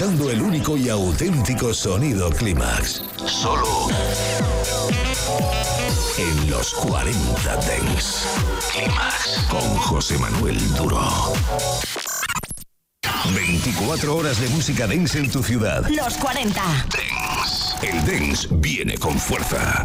escuchando el único y auténtico sonido Climax. Solo en los 40 Dents. Climax con José Manuel Duro. 24 horas de música dance en tu ciudad. Los 40. Dance. El dance viene con fuerza.